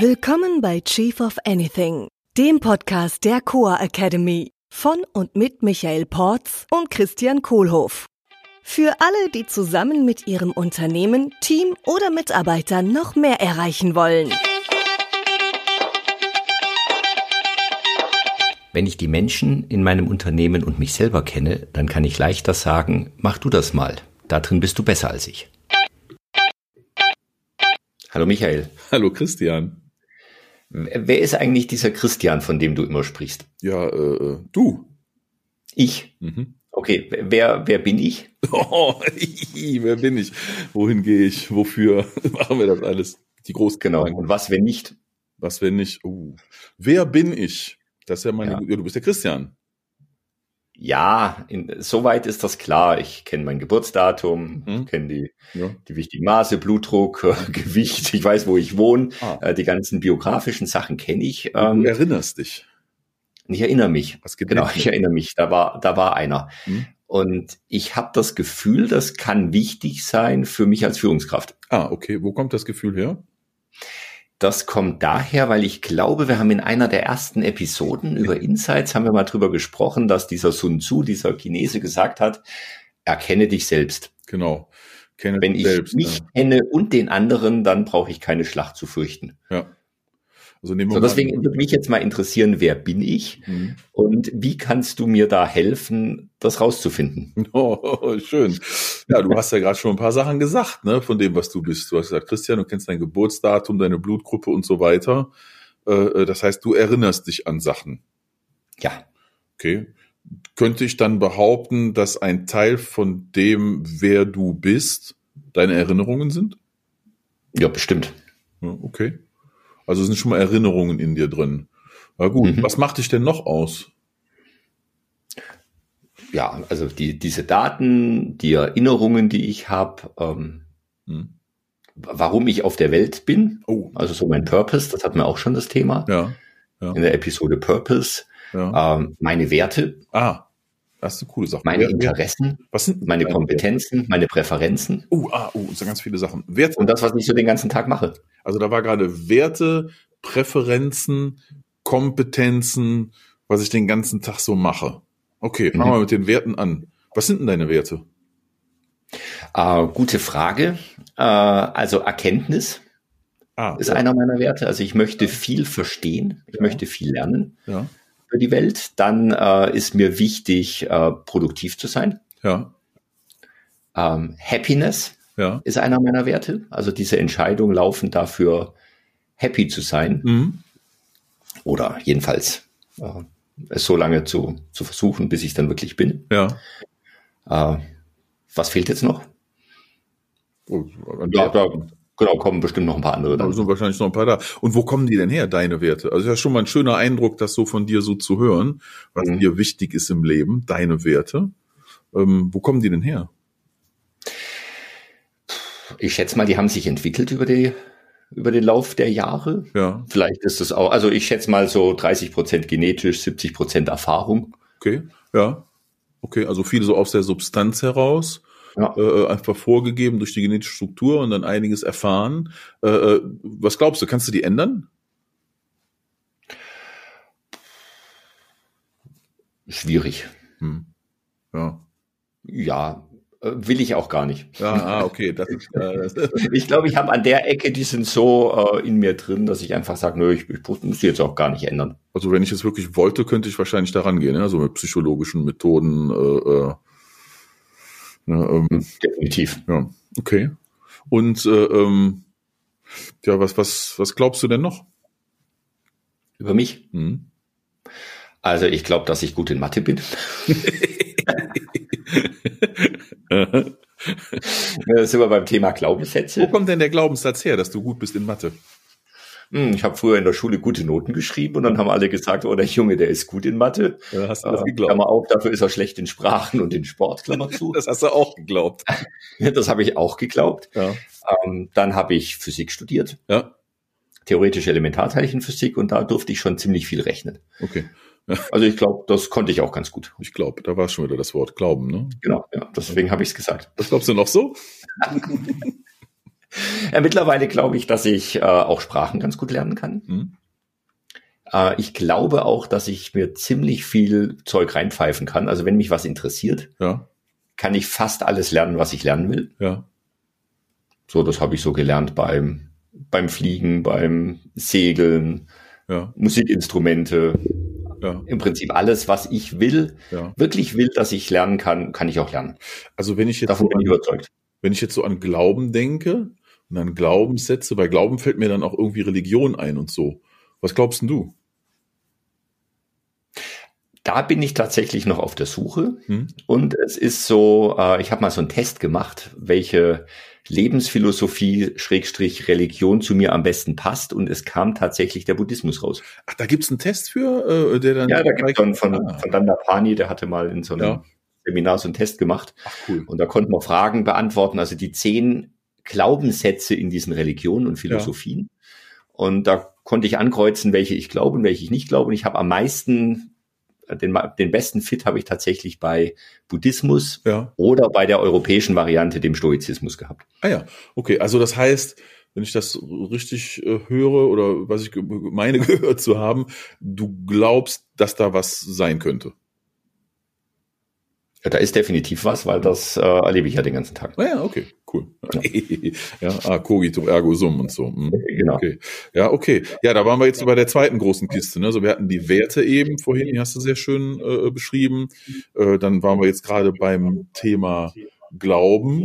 Willkommen bei Chief of Anything, dem Podcast der Coa Academy von und mit Michael Porz und Christian Kohlhoff. Für alle, die zusammen mit ihrem Unternehmen, Team oder Mitarbeitern noch mehr erreichen wollen. Wenn ich die Menschen in meinem Unternehmen und mich selber kenne, dann kann ich leichter sagen, mach du das mal. Da drin bist du besser als ich. Hallo Michael. Hallo Christian. Wer ist eigentlich dieser Christian, von dem du immer sprichst? Ja, äh, du. Ich? Mhm. Okay, wer, wer bin ich? Oh, wer bin ich? Wohin gehe ich? Wofür machen wir das alles? Die großen Genau. Und was, wenn nicht? Was, wenn nicht? Uh. Wer bin ich? Das ist ja meine, ja. ja du bist der Christian. Ja, in, soweit ist das klar. Ich kenne mein Geburtsdatum, hm. kenne die, ja. die wichtigen Maße, Blutdruck, Gewicht, ich weiß, wo ich wohne. Ah. Äh, die ganzen biografischen Sachen kenne ich. Ähm, du erinnerst dich. Ich erinnere mich. Was genau, ich erinnere mich. Da war, da war einer. Hm. Und ich habe das Gefühl, das kann wichtig sein für mich als Führungskraft. Ah, okay. Wo kommt das Gefühl her? Das kommt daher, weil ich glaube, wir haben in einer der ersten Episoden über Insights haben wir mal drüber gesprochen, dass dieser Sun Tzu, dieser Chinese gesagt hat, erkenne dich selbst. Genau. Kenne Wenn ich selbst, mich ja. kenne und den anderen, dann brauche ich keine Schlacht zu fürchten. Ja. Also so, deswegen würde mich jetzt mal interessieren, wer bin ich mhm. und wie kannst du mir da helfen, das rauszufinden? Oh, schön. Ja, du hast ja gerade schon ein paar Sachen gesagt, ne, von dem, was du bist. Du hast gesagt, Christian, du kennst dein Geburtsdatum, deine Blutgruppe und so weiter. Äh, äh, das heißt, du erinnerst dich an Sachen. Ja. Okay. Könnte ich dann behaupten, dass ein Teil von dem, wer du bist, deine Erinnerungen sind? Ja, bestimmt. okay. Also sind schon mal Erinnerungen in dir drin. Na gut, mhm. was macht dich denn noch aus? Ja, also die, diese Daten, die Erinnerungen, die ich habe, ähm, mhm. warum ich auf der Welt bin, oh. also so mein Purpose, das hatten wir auch schon das Thema ja, ja. in der Episode Purpose, ja. ähm, meine Werte. Ah, das ist eine coole Sache. Meine Interessen, was sind meine Kompetenzen, meine Präferenzen. Oh, ah, oh, das sind ganz viele Sachen. Werte. Und das, was ich so den ganzen Tag mache. Also da war gerade Werte, Präferenzen, Kompetenzen, was ich den ganzen Tag so mache. Okay, fangen wir mhm. mit den Werten an. Was sind denn deine Werte? Äh, gute Frage. Äh, also Erkenntnis ah, ist ja. einer meiner Werte. Also ich möchte viel verstehen, ich ja. möchte viel lernen. Ja für die Welt. Dann äh, ist mir wichtig, äh, produktiv zu sein. Ja. Ähm, Happiness ja. ist einer meiner Werte. Also diese Entscheidung laufen dafür, happy zu sein. Mhm. Oder jedenfalls äh, es so lange zu, zu versuchen, bis ich dann wirklich bin. Ja. Äh, was fehlt jetzt noch? Ja, da, Genau, kommen bestimmt noch ein paar andere. Da sind wahrscheinlich noch ein paar da. Und wo kommen die denn her, deine Werte? Also ja schon mal ein schöner Eindruck, das so von dir so zu hören, was mhm. dir wichtig ist im Leben, deine Werte. Ähm, wo kommen die denn her? Ich schätze mal, die haben sich entwickelt über die über den Lauf der Jahre. Ja. Vielleicht ist es auch, also ich schätze mal so 30 Prozent genetisch, 70 Prozent Erfahrung. Okay, ja. Okay, also viel so aus der Substanz heraus ja. äh, einfach vorgegeben durch die genetische Struktur und dann einiges erfahren. Äh, äh, was glaubst du, kannst du die ändern? Schwierig. Hm. Ja. Ja, äh, will ich auch gar nicht. Ja, ah, okay. Das ist, äh, ich glaube, ich habe an der Ecke, die sind so äh, in mir drin, dass ich einfach sage, nö, ich, ich muss die jetzt auch gar nicht ändern. Also wenn ich es wirklich wollte, könnte ich wahrscheinlich daran gehen, also mit psychologischen Methoden, äh, äh Ne, ähm, Definitiv. Ja, okay. Und äh, ähm, ja, was, was, was glaubst du denn noch? Über mich? Hm. Also ich glaube, dass ich gut in Mathe bin. da sind wir beim Thema Glaubenssätze. Wo kommt denn der Glaubenssatz her, dass du gut bist in Mathe? Hm, ich habe früher in der Schule gute Noten geschrieben und dann haben alle gesagt, oh, der Junge, der ist gut in Mathe. Ja, hast du das äh, geglaubt? Klammer auf, dafür ist er schlecht in Sprachen und in Sport, Klammer zu. das hast du auch geglaubt. das habe ich auch geglaubt. Ja. Ähm, dann habe ich Physik studiert. Ja. Theoretische Elementarteilchenphysik und da durfte ich schon ziemlich viel rechnen. Okay. Also ich glaube, das konnte ich auch ganz gut. Ich glaube, da war schon wieder das Wort Glauben, ne? Genau, ja. Deswegen habe ich es gesagt. Was glaubst du noch so? Ja, mittlerweile glaube ich, dass ich äh, auch Sprachen ganz gut lernen kann. Mhm. Äh, ich glaube auch, dass ich mir ziemlich viel Zeug reinpfeifen kann. Also wenn mich was interessiert, ja. kann ich fast alles lernen, was ich lernen will. Ja. So, das habe ich so gelernt beim, beim Fliegen, beim Segeln, ja. Musikinstrumente. Ja. Im Prinzip alles, was ich will, ja. wirklich will, dass ich lernen kann, kann ich auch lernen. Also wenn ich jetzt Davon so bin ich überzeugt. Wenn ich jetzt so an Glauben denke und an Glaubenssätze, bei Glauben fällt mir dann auch irgendwie Religion ein und so. Was glaubst denn du? Da bin ich tatsächlich noch auf der Suche. Hm. Und es ist so, äh, ich habe mal so einen Test gemacht, welche Lebensphilosophie Schrägstrich Religion zu mir am besten passt und es kam tatsächlich der Buddhismus raus. Ach, da gibt's einen Test für, äh, der dann. Ja, da gibt's von, von, ah. von Dandapani, der hatte mal in so einem ja. Seminar so einen Test gemacht. Ach, cool. Und da konnten wir Fragen beantworten, also die zehn Glaubenssätze in diesen Religionen und Philosophien. Ja. Und da konnte ich ankreuzen, welche ich glaube und welche ich nicht glaube. Und ich habe am meisten den, den besten Fit habe ich tatsächlich bei Buddhismus ja. oder bei der europäischen Variante, dem Stoizismus gehabt. Ah ja, okay. Also das heißt, wenn ich das richtig äh, höre oder was ich meine gehört zu haben, du glaubst, dass da was sein könnte. Ja, da ist definitiv was, weil das äh, erlebe ich ja den ganzen Tag. Ah ja, okay, cool. Ja, ja ah, cogito ergo sum und so. Hm. Genau. Okay. Ja, okay. Ja, da waren wir jetzt bei der zweiten großen Kiste. Ne? Also wir hatten die Werte eben vorhin, die hast du sehr schön äh, beschrieben. Äh, dann waren wir jetzt gerade beim Thema Glauben,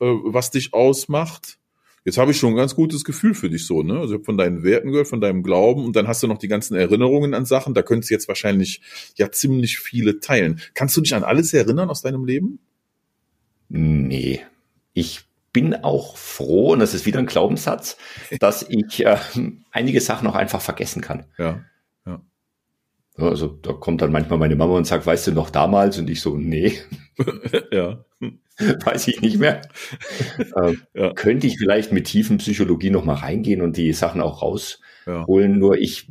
äh, was dich ausmacht. Jetzt habe ich schon ein ganz gutes Gefühl für dich so, ne? Also ich habe von deinen Werten gehört, von deinem Glauben und dann hast du noch die ganzen Erinnerungen an Sachen. Da könntest du jetzt wahrscheinlich ja ziemlich viele teilen. Kannst du dich an alles erinnern aus deinem Leben? Nee. Ich bin auch froh, und das ist wieder ein Glaubenssatz, dass ich äh, einige Sachen auch einfach vergessen kann. Ja. ja. Also da kommt dann manchmal meine Mama und sagt, weißt du noch damals? Und ich so, nee. ja. weiß ich nicht mehr. äh, ja. Könnte ich vielleicht mit tiefen Psychologie noch mal reingehen und die Sachen auch rausholen. Ja. Nur ich,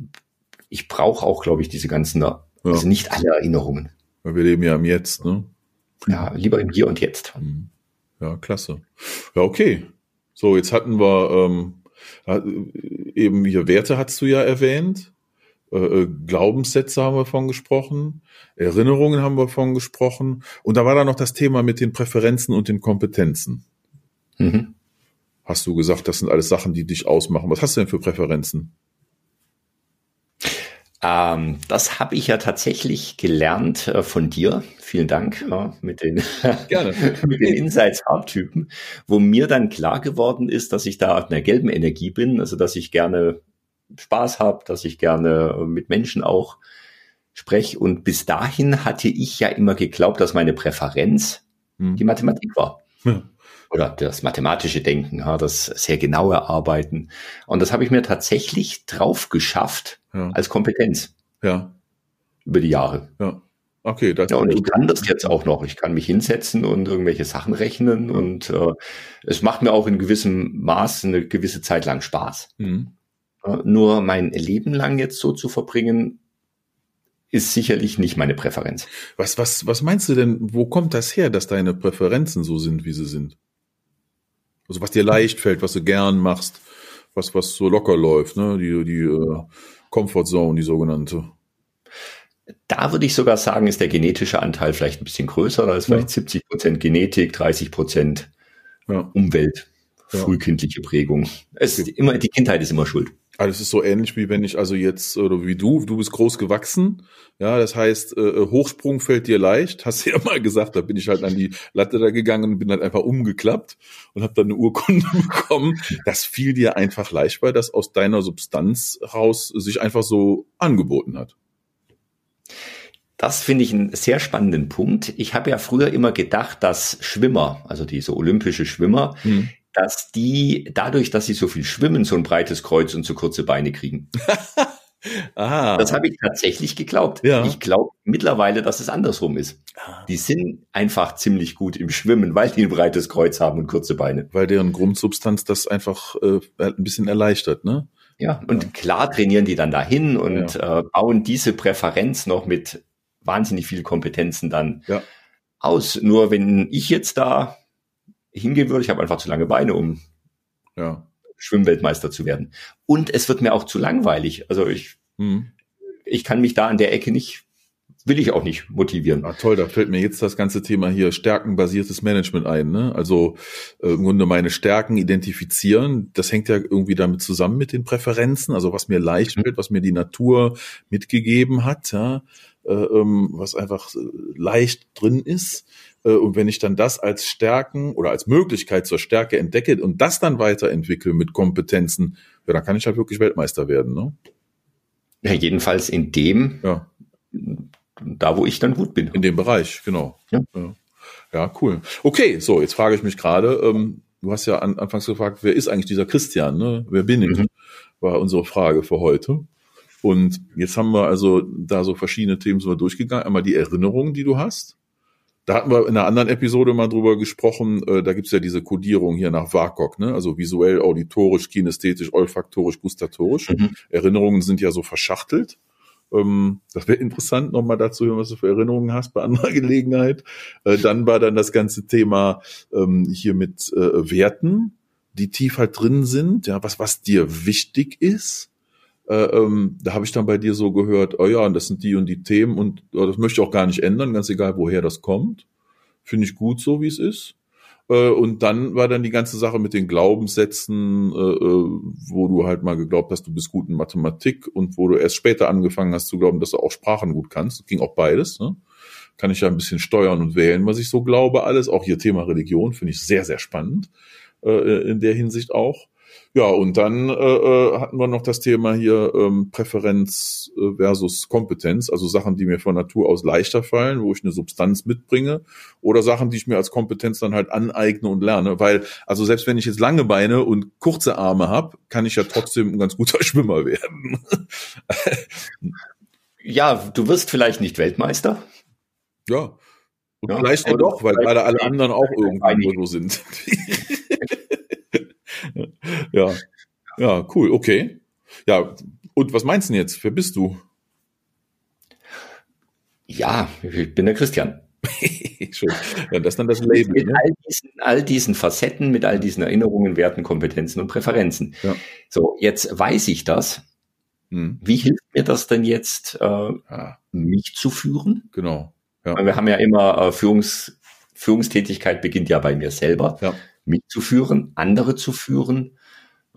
ich brauche auch, glaube ich, diese ganzen, also nicht alle Erinnerungen. Weil wir leben ja im Jetzt, ne? Ja, lieber im Hier und Jetzt. Mhm. Ja, klasse. Ja, okay. So, jetzt hatten wir ähm, eben hier Werte hast du ja erwähnt. Äh, äh, Glaubenssätze haben wir von gesprochen, Erinnerungen haben wir von gesprochen und da war dann noch das Thema mit den Präferenzen und den Kompetenzen. Mhm. Hast du gesagt, das sind alles Sachen, die dich ausmachen. Was hast du denn für Präferenzen? Ähm, das habe ich ja tatsächlich gelernt äh, von dir. Vielen Dank ja, mit den, mit den Insights-Haupttypen, wo mir dann klar geworden ist, dass ich da auf einer gelben Energie bin, also dass ich gerne Spaß habe, dass ich gerne mit Menschen auch spreche. Und bis dahin hatte ich ja immer geglaubt, dass meine Präferenz hm. die Mathematik war. Ja. Oder das mathematische Denken, ja, das sehr genaue Arbeiten. Und das habe ich mir tatsächlich drauf geschafft ja. als Kompetenz. Ja. Über die Jahre. Ja. Okay, das ja, und ich kann das jetzt auch noch. Ich kann mich hinsetzen und irgendwelche Sachen rechnen und äh, es macht mir auch in gewissem Maß eine gewisse Zeit lang Spaß. Mhm. Nur mein Leben lang jetzt so zu verbringen, ist sicherlich nicht meine Präferenz. Was, was, was meinst du denn, wo kommt das her, dass deine Präferenzen so sind, wie sie sind? Also was dir leicht fällt, was du gern machst, was, was so locker läuft, ne? Die, die uh, Comfort Zone, die sogenannte. Da würde ich sogar sagen, ist der genetische Anteil vielleicht ein bisschen größer. Da ist vielleicht ja. 70 Prozent Genetik, 30 Prozent ja. Umwelt, frühkindliche Prägung. Es ist immer, die Kindheit ist immer schuld. Also es ist so ähnlich wie wenn ich also jetzt oder wie du, du bist groß gewachsen, ja, das heißt äh, äh Hochsprung fällt dir leicht, hast du ja mal gesagt, da bin ich halt an die Latte da gegangen und bin halt einfach umgeklappt und habe dann eine Urkunde bekommen. Das fiel dir einfach leicht, weil das aus deiner Substanz raus sich einfach so angeboten hat. Das finde ich einen sehr spannenden Punkt. Ich habe ja früher immer gedacht, dass Schwimmer, also diese olympische Schwimmer, hm dass die dadurch, dass sie so viel schwimmen, so ein breites Kreuz und so kurze Beine kriegen. Aha. Das habe ich tatsächlich geglaubt. Ja. Ich glaube mittlerweile, dass es andersrum ist. Ah. Die sind einfach ziemlich gut im Schwimmen, weil die ein breites Kreuz haben und kurze Beine. Weil deren Grundsubstanz das einfach äh, ein bisschen erleichtert, ne? Ja, und ja. klar trainieren die dann dahin und ja. äh, bauen diese Präferenz noch mit wahnsinnig viel Kompetenzen dann aus. Nur wenn ich jetzt da hingehen würde. Ich habe einfach zu lange Beine, um ja. Schwimmweltmeister zu werden. Und es wird mir auch zu langweilig. Also ich, hm. ich kann mich da an der Ecke nicht will ich auch nicht motivieren. Ah, toll, da fällt mir jetzt das ganze Thema hier stärkenbasiertes Management ein. Ne? Also äh, im Grunde meine Stärken identifizieren, das hängt ja irgendwie damit zusammen mit den Präferenzen, also was mir leicht mhm. wird, was mir die Natur mitgegeben hat, ja? Äh, ähm, was einfach äh, leicht drin ist. Äh, und wenn ich dann das als Stärken oder als Möglichkeit zur Stärke entdecke und das dann weiterentwickle mit Kompetenzen, ja, dann kann ich halt wirklich Weltmeister werden. Ne? Ja, jedenfalls in dem, ja da, wo ich dann gut bin. In dem Bereich, genau. Ja, ja. ja cool. Okay, so, jetzt frage ich mich gerade, ähm, du hast ja an, anfangs gefragt, wer ist eigentlich dieser Christian, ne? Wer bin ich? Mhm. War unsere Frage für heute. Und jetzt haben wir also da so verschiedene Themen sind wir durchgegangen. Einmal die Erinnerungen, die du hast. Da hatten wir in einer anderen Episode mal drüber gesprochen, äh, da gibt's ja diese Kodierung hier nach WAKOK, ne? also visuell, auditorisch, kinästhetisch, olfaktorisch, gustatorisch. Mhm. Erinnerungen sind ja so verschachtelt. Ähm, das wäre interessant, nochmal dazu hören, was du für Erinnerungen hast bei anderer Gelegenheit. Äh, dann war dann das ganze Thema ähm, hier mit äh, Werten, die tief halt drin sind, ja, was, was dir wichtig ist. Äh, ähm, da habe ich dann bei dir so gehört, oh ja, das sind die und die Themen und oh, das möchte ich auch gar nicht ändern, ganz egal, woher das kommt. Finde ich gut so, wie es ist. Äh, und dann war dann die ganze Sache mit den Glaubenssätzen, äh, äh, wo du halt mal geglaubt hast, du bist gut in Mathematik und wo du erst später angefangen hast zu glauben, dass du auch Sprachen gut kannst. Ging auch beides. Ne? Kann ich ja ein bisschen steuern und wählen, was ich so glaube, alles. Auch hier Thema Religion finde ich sehr, sehr spannend in der Hinsicht auch. Ja, und dann äh, äh, hatten wir noch das Thema hier ähm, Präferenz äh, versus Kompetenz, also Sachen, die mir von Natur aus leichter fallen, wo ich eine Substanz mitbringe, oder Sachen, die ich mir als Kompetenz dann halt aneigne und lerne. Weil, also selbst wenn ich jetzt lange Beine und kurze Arme habe, kann ich ja trotzdem ein ganz guter Schwimmer werden. ja, du wirst vielleicht nicht Weltmeister. Ja. Und ja, vielleicht ja doch, weil gerade alle anderen auch irgendwo so sind. ja. Ja, cool, okay. Ja, und was meinst du denn jetzt? Wer bist du? Ja, ich bin der Christian. Schön. Ja, das ist dann das Label. Mit ne? all, diesen, all diesen Facetten, mit all diesen Erinnerungen, Werten, Kompetenzen und Präferenzen. Ja. So, jetzt weiß ich das. Hm. Wie hilft mir das denn jetzt, äh, ja. mich zu führen? Genau. Ja. Wir haben ja immer äh, Führungs, Führungstätigkeit beginnt ja bei mir selber. Mich zu führen, andere zu führen,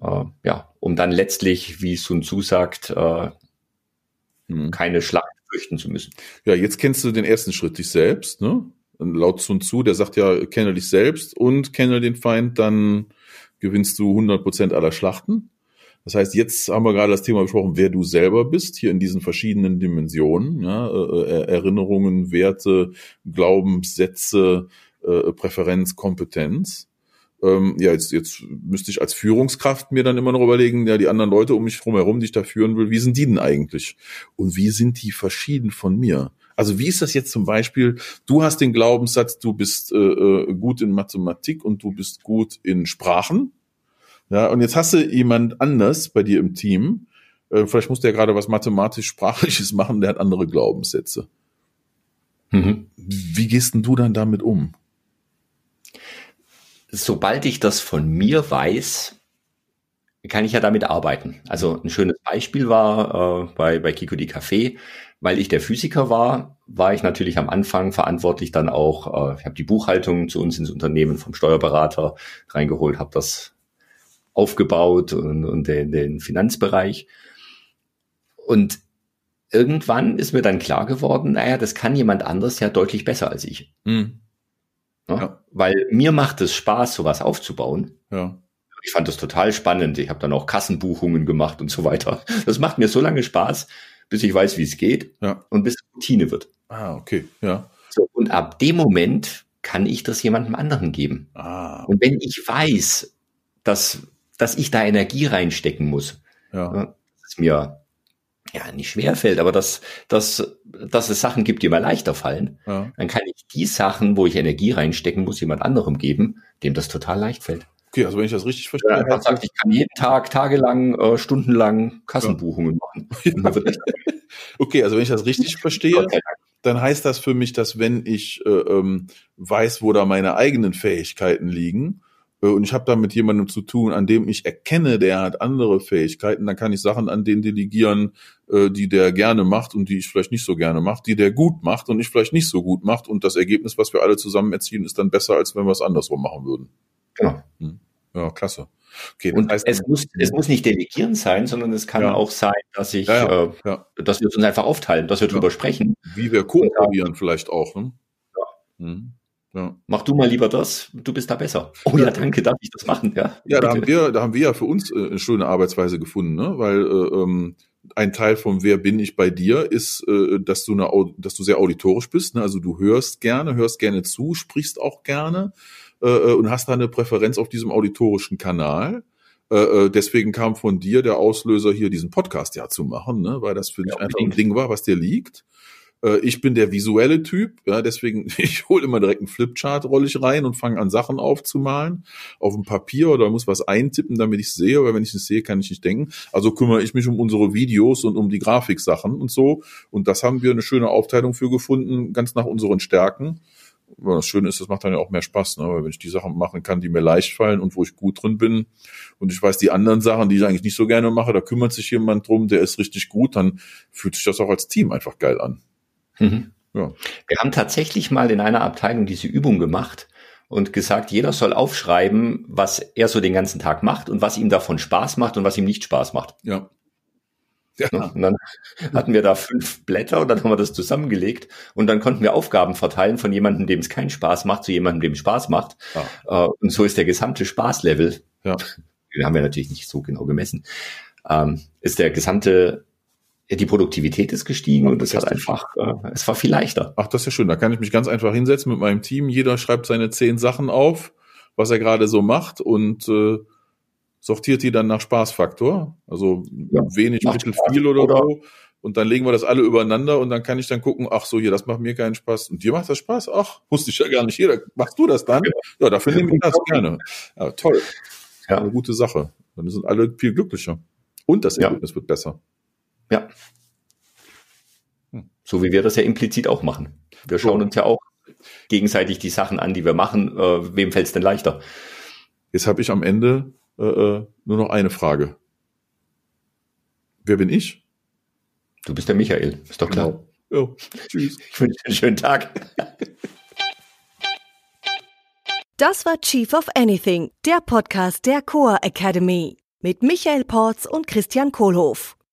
äh, ja, um dann letztlich, wie Sun Tzu sagt, äh, hm. keine Schlacht fürchten zu müssen. Ja, jetzt kennst du den ersten Schritt, dich selbst, ne? Laut Sun Tzu, der sagt ja, kenne dich selbst und kenne den Feind, dann gewinnst du 100 Prozent aller Schlachten. Das heißt, jetzt haben wir gerade das Thema besprochen, wer du selber bist, hier in diesen verschiedenen Dimensionen, ja, äh, äh Erinnerungen, Werte, Glaubenssätze, äh, Präferenz, Kompetenz ähm, ja, jetzt, jetzt müsste ich als Führungskraft mir dann immer noch überlegen, ja, die anderen Leute um mich herum, die ich da führen will, wie sind die denn eigentlich? Und wie sind die verschieden von mir? Also wie ist das jetzt zum Beispiel, du hast den Glaubenssatz, du bist äh, äh gut in Mathematik und du bist gut in Sprachen. Ja, und jetzt hast du jemand anders bei dir im Team, äh, vielleicht muss der gerade was mathematisch-sprachliches machen, der hat andere Glaubenssätze. Mhm. Wie gehst denn du dann damit um? Sobald ich das von mir weiß, kann ich ja damit arbeiten. Also ein schönes Beispiel war äh, bei, bei Kiko die Café, weil ich der Physiker war, war ich natürlich am Anfang verantwortlich dann auch, äh, ich habe die Buchhaltung zu uns ins Unternehmen vom Steuerberater reingeholt, habe das aufgebaut und, und den, den Finanzbereich. Und irgendwann ist mir dann klar geworden, naja, das kann jemand anders ja deutlich besser als ich. Mhm. Ne? Ja. Weil mir macht es Spaß, sowas aufzubauen. Ja. Ich fand das total spannend. Ich habe dann auch Kassenbuchungen gemacht und so weiter. Das macht mir so lange Spaß, bis ich weiß, wie es geht ja. und bis es Routine wird. Ah, okay, ja. So, und ab dem Moment kann ich das jemandem anderen geben. Ah. Und wenn ich weiß, dass, dass ich da Energie reinstecken muss, ja. Ne, ist mir ja nicht schwer fällt, aber dass, dass, dass es Sachen gibt, die mir leichter fallen, ja. dann kann ich die Sachen, wo ich Energie reinstecken muss, jemand anderem geben, dem das total leicht fällt. Okay, also wenn ich das richtig verstehe. Ja, sagt, ich kann jeden Tag, tagelang, äh, stundenlang Kassenbuchungen machen. okay, also wenn ich das richtig verstehe, dann heißt das für mich, dass wenn ich äh, ähm, weiß, wo da meine eigenen Fähigkeiten liegen, und ich habe da mit jemandem zu tun, an dem ich erkenne, der hat andere Fähigkeiten, dann kann ich Sachen an den delegieren, äh, die der gerne macht und die ich vielleicht nicht so gerne mache, die der gut macht und ich vielleicht nicht so gut macht und das Ergebnis, was wir alle zusammen erzielen, ist dann besser, als wenn wir es andersrum machen würden. Genau. Hm. Ja, klasse. Okay, und heißt, es, muss, es muss nicht delegieren sein, sondern es kann ja. auch sein, dass ich, ja, ja, äh, dass wir uns einfach aufteilen, dass wir drüber sprechen. Wie wir kooperieren vielleicht auch. Ne? Ja. Hm. Ja. Mach du mal lieber das, du bist da besser. Oh ja, danke, darf ich das machen? Ja, ja da haben wir, da haben wir ja für uns äh, eine schöne Arbeitsweise gefunden, ne? weil äh, ähm, ein Teil von Wer bin ich bei dir ist, äh, dass du eine, dass du sehr auditorisch bist. Ne? Also du hörst gerne, hörst gerne zu, sprichst auch gerne äh, äh und hast da eine Präferenz auf diesem auditorischen Kanal. Äh, äh, deswegen kam von dir der Auslöser, hier diesen Podcast ja zu machen, ne? weil das für dich ja, einfach ein Ding war, was dir liegt. Äh, ich bin der visuelle Typ, ja, deswegen, ich hole immer direkt einen Flipchart, rolle ich rein und fange an, Sachen aufzumalen auf dem Papier oder muss was eintippen, damit ich sehe, weil wenn ich es sehe, kann ich nicht denken. Also kümmere ich mich um unsere Videos und um die Grafiksachen und so. Und das haben wir eine schöne Aufteilung für gefunden, ganz nach unseren Stärken. Das Schöne ist, das macht dann ja auch mehr Spaß, ne? weil wenn ich die Sachen machen kann, die mir leicht fallen und wo ich gut drin bin und ich weiß, die anderen Sachen, die ich eigentlich nicht so gerne mache, da kümmert sich jemand drum, der ist richtig gut, dann fühlt sich das auch als Team einfach geil an. Mhm. Ja. Wir haben tatsächlich mal in einer Abteilung diese Übung gemacht und gesagt, jeder soll aufschreiben, was er so den ganzen Tag macht und was ihm davon Spaß macht und was ihm nicht Spaß macht. Ja. Ja. Und dann hatten wir da fünf Blätter und dann haben wir das zusammengelegt und dann konnten wir Aufgaben verteilen von jemandem, dem es keinen Spaß macht, zu jemandem, dem es Spaß macht. Ah. Äh, und so ist der gesamte Spaßlevel, ja. den haben wir natürlich nicht so genau gemessen, ähm, ist der gesamte die Produktivität ist gestiegen und es hat einfach, äh, es war viel leichter. Ach, das ist ja schön. Da kann ich mich ganz einfach hinsetzen mit meinem Team. Jeder schreibt seine zehn Sachen auf, was er gerade so macht und äh, sortiert die dann nach Spaßfaktor. Also ja, wenig, mittel, viel oder, oder so. Und dann legen wir das alle übereinander und dann kann ich dann gucken, ach so, hier, das macht mir keinen Spaß. Und dir macht das Spaß? Ach, wusste ich ja gar nicht. Jeder, machst du das dann? Ja, ja dafür nehme ich das gerne. Ja, toll. Ja. Eine gute Sache. Dann sind alle viel glücklicher. Und das Ergebnis ja. wird besser. Ja. Hm. So wie wir das ja implizit auch machen. Wir schauen uns ja auch gegenseitig die Sachen an, die wir machen. Äh, wem fällt es denn leichter? Jetzt habe ich am Ende äh, äh, nur noch eine Frage. Wer bin ich? Du bist der Michael, ist doch klar. Genau. Ja, tschüss. Ich wünsche dir einen schönen Tag. Das war Chief of Anything, der Podcast der Coa Academy mit Michael Porz und Christian Kohlhoff.